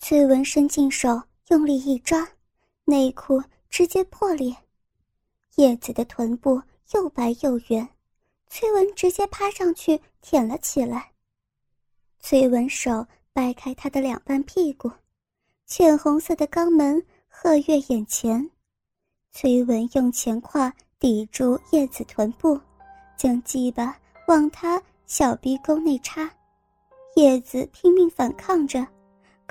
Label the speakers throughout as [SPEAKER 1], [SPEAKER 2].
[SPEAKER 1] 崔文伸进手，用力一抓，内裤直接破裂。叶子的臀部又白又圆，崔文直接趴上去舔了起来。崔文手掰开他的两半屁股，浅红色的肛门赫跃眼前。崔文用前胯抵住叶子臀部，将鸡巴往他小鼻沟内插。叶子拼命反抗着。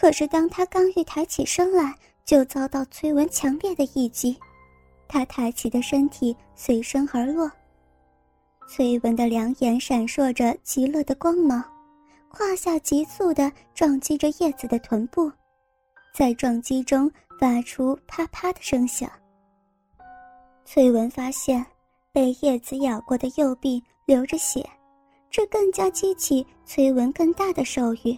[SPEAKER 1] 可是，当他刚欲抬起身来，就遭到崔文强烈的一击，他抬起的身体随身而落。崔文的两眼闪烁着极乐的光芒，胯下急速地撞击着叶子的臀部，在撞击中发出啪啪的声响。崔文发现被叶子咬过的右臂流着血，这更加激起崔文更大的兽欲。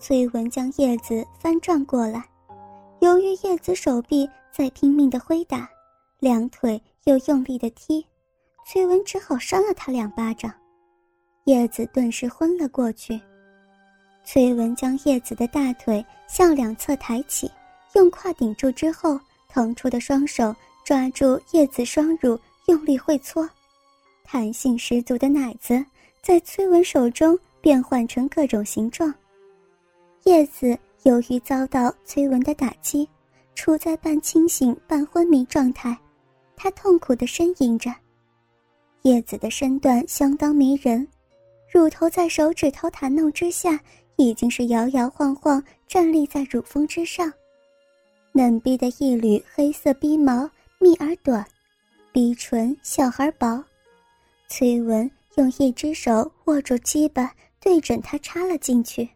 [SPEAKER 1] 崔文将叶子翻转过来，由于叶子手臂在拼命的挥打，两腿又用力的踢，崔文只好扇了他两巴掌，叶子顿时昏了过去。崔文将叶子的大腿向两侧抬起，用胯顶住之后，腾出的双手抓住叶子双乳，用力会搓，弹性十足的奶子在崔文手中变换成各种形状。叶子由于遭到崔文的打击，处在半清醒半昏迷状态，他痛苦地呻吟着。叶子的身段相当迷人，乳头在手指头弹弄之下，已经是摇摇晃晃站立在乳峰之上。嫩逼的一缕黑色逼毛密而短，逼唇小而薄。崔文用一只手握住鸡巴，对准他插了进去。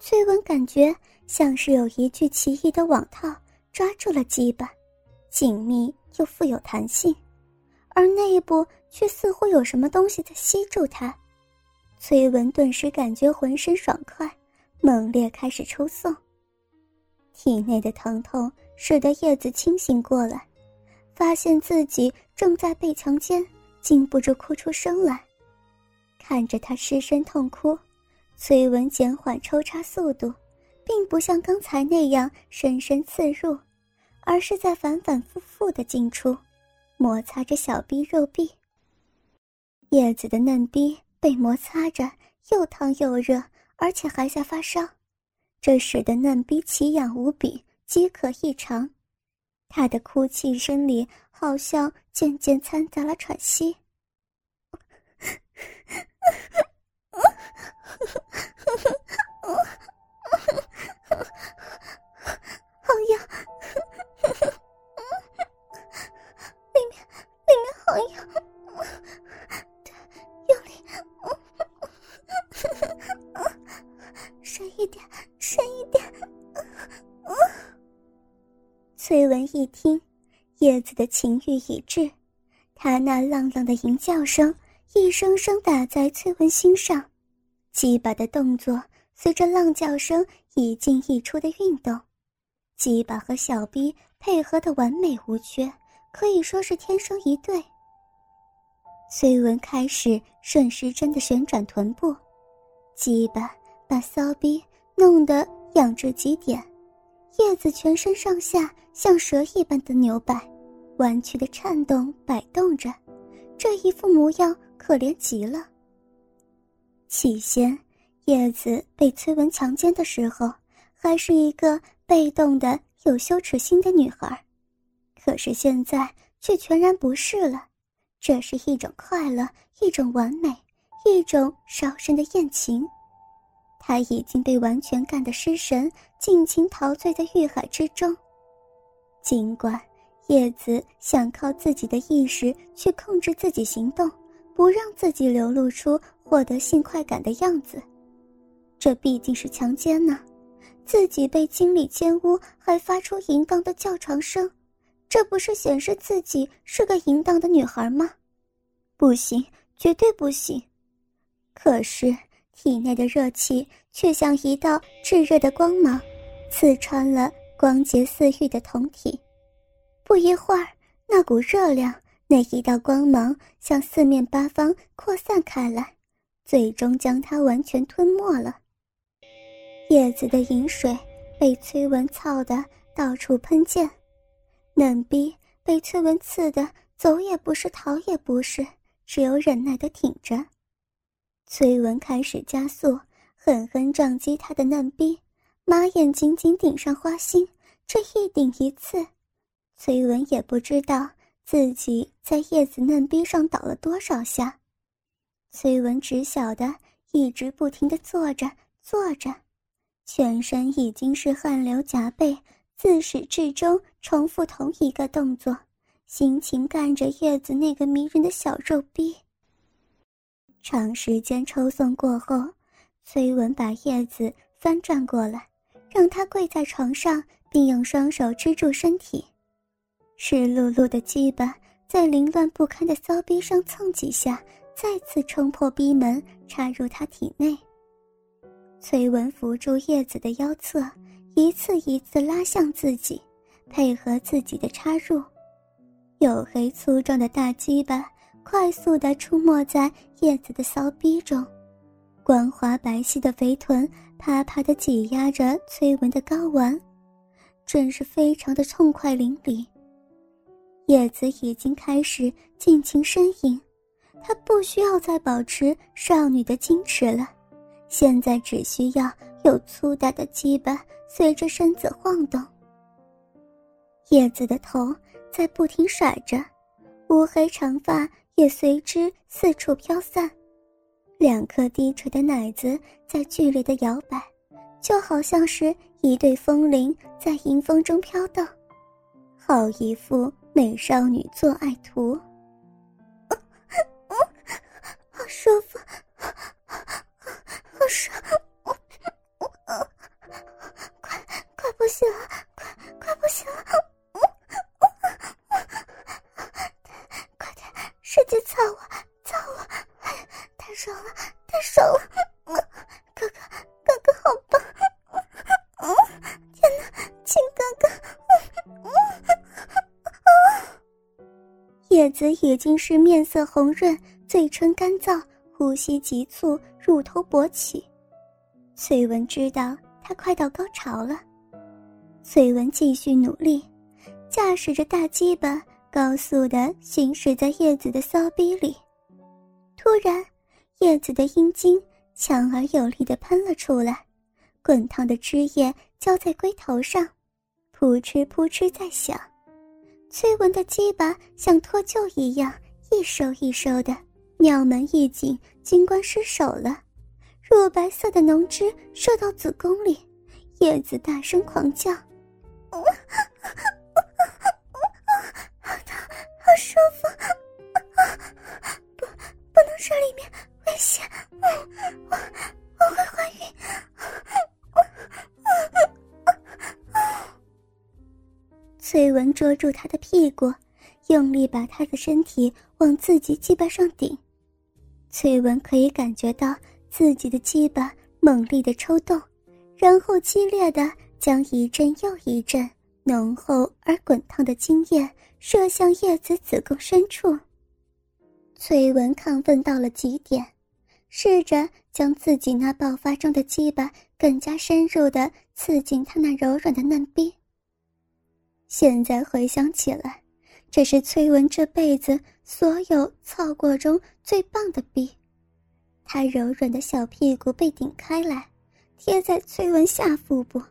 [SPEAKER 1] 崔文感觉像是有一具奇异的网套抓住了鸡巴，紧密又富有弹性，而内部却似乎有什么东西在吸住他。崔文顿时感觉浑身爽快，猛烈开始抽送。体内的疼痛使得叶子清醒过来，发现自己正在被强奸，禁不住哭出声来。看着他失声痛哭。崔文减缓抽插速度，并不像刚才那样深深刺入，而是在反反复复的进出，摩擦着小臂肉壁。叶子的嫩逼被摩擦着，又烫又热，而且还在发烧，这使得嫩逼奇痒无比，饥渴异常。他的哭泣声里好像渐渐掺杂了喘息。好痒，里面里面好痒，对，用力，深一点，深一点。崔文一听，叶子的情欲已至，他那浪浪的吟叫声一声声打在崔文心上。鸡巴的动作随着浪叫声一进一出的运动，鸡巴和小逼配合的完美无缺，可以说是天生一对。崔文开始顺时针的旋转臀部，鸡巴把骚逼弄得痒至极点，叶子全身上下像蛇一般的扭摆，弯曲的颤动摆动着，这一副模样可怜极了。起先，叶子被崔文强奸的时候，还是一个被动的、有羞耻心的女孩，可是现在却全然不是了。这是一种快乐，一种完美，一种烧身的艳情。她已经被完全干得失神，尽情陶醉在欲海之中。尽管叶子想靠自己的意识去控制自己行动，不让自己流露出。获得性快感的样子，这毕竟是强奸呢。自己被经理奸污，还发出淫荡的叫床声，这不是显示自己是个淫荡的女孩吗？不行，绝对不行！可是体内的热气却像一道炙热的光芒，刺穿了光洁似玉的酮体。不一会儿，那股热量，那一道光芒向四面八方扩散开来。最终将它完全吞没了。叶子的饮水被崔文操的到处喷溅，嫩逼被崔文刺的走也不是，逃也不是，只有忍耐的挺着。崔文开始加速，狠狠撞击他的嫩逼，马眼紧紧顶上花心，这一顶一次，崔文也不知道自己在叶子嫩逼上倒了多少下。崔文只晓得一直不停的坐着坐着，全身已经是汗流浃背，自始至终重复同一个动作，心情干着叶子那个迷人的小肉逼。长时间抽送过后，崔文把叶子翻转过来，让他跪在床上，并用双手支住身体，湿漉漉的鸡巴在凌乱不堪的骚逼上蹭几下。再次冲破逼门，插入他体内。崔文扶住叶子的腰侧，一次一次拉向自己，配合自己的插入。黝黑粗壮的大鸡巴快速地出没在叶子的骚逼中，光滑白皙的肥臀啪啪地挤压着崔文的睾丸，真是非常的痛快淋漓。叶子已经开始尽情呻吟。她不需要再保持少女的矜持了，现在只需要有粗大的鸡巴随着身子晃动。叶子的头在不停甩着，乌黑长发也随之四处飘散，两颗低垂的奶子在剧烈的摇摆，就好像是一对风铃在迎风中飘荡，好一副美少女做爱图。叶子已经是面色红润。嘴唇干燥，呼吸急促，乳头勃起。翠文知道他快到高潮了。翠文继续努力，驾驶着大鸡巴高速的行驶在叶子的骚逼里。突然，叶子的阴茎强而有力的喷了出来，滚烫的汁液浇在龟头上，扑哧扑哧在响。崔文的鸡巴像脱臼一样，一收一收的。尿门一紧，金冠失手了，乳白色的浓汁射到子宫里，叶子大声狂叫：“好疼，好舒服！不，不能睡里面，危险！我，我会怀孕！”崔文捉住他的屁股，用力把他的身体往自己鸡巴上顶。崔文可以感觉到自己的鸡巴猛烈的抽动，然后激烈的将一阵又一阵浓厚而滚烫的精液射向叶子子宫深处。崔文亢奋到了极点，试着将自己那爆发中的鸡巴更加深入的刺进他那柔软的嫩逼。现在回想起来。这是崔文这辈子所有操过中最棒的逼，他柔软的小屁股被顶开来，贴在崔文下腹部，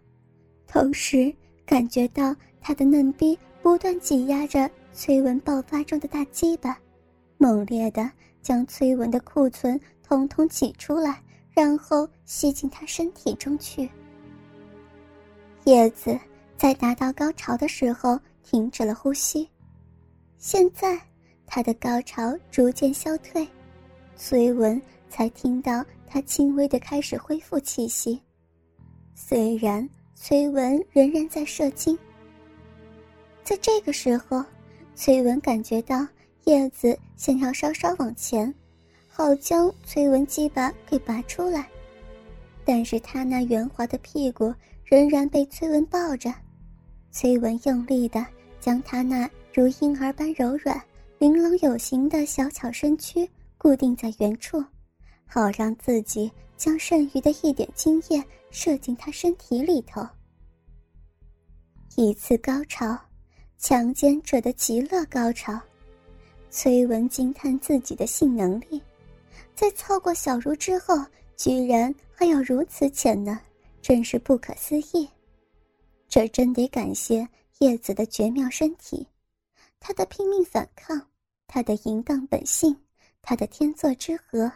[SPEAKER 1] 同时感觉到他的嫩逼不断挤压着崔文爆发中的大鸡巴，猛烈的将崔文的库存统统挤出来，然后吸进他身体中去。叶子在达到高潮的时候停止了呼吸。现在，他的高潮逐渐消退，崔文才听到他轻微的开始恢复气息。虽然崔文仍然在射精，在这个时候，崔文感觉到叶子想要稍稍往前，好将崔文鸡巴给拔出来，但是他那圆滑的屁股仍然被崔文抱着，崔文用力的将他那。如婴儿般柔软、玲珑有型的小巧身躯固定在原处，好让自己将剩余的一点精液射进他身体里头。一次高潮，强奸者的极乐高潮。崔文惊叹自己的性能力，在操过小茹之后，居然还有如此潜能，真是不可思议。这真得感谢叶子的绝妙身体，她的拼命反抗，她的淫荡本性，她的天作之合，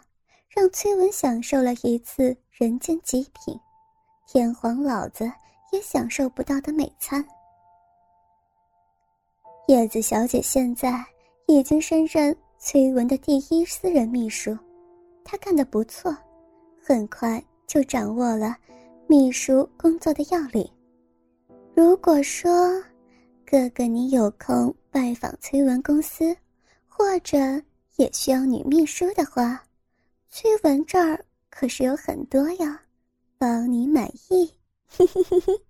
[SPEAKER 1] 让崔文享受了一次人间极品，天皇老子也享受不到的美餐。叶子小姐现在。已经升任崔文的第一私人秘书，她干得不错，很快就掌握了秘书工作的要领。如果说哥哥你有空拜访崔文公司，或者也需要女秘书的话，崔文这儿可是有很多呀，包你满意。嘿嘿嘿嘿。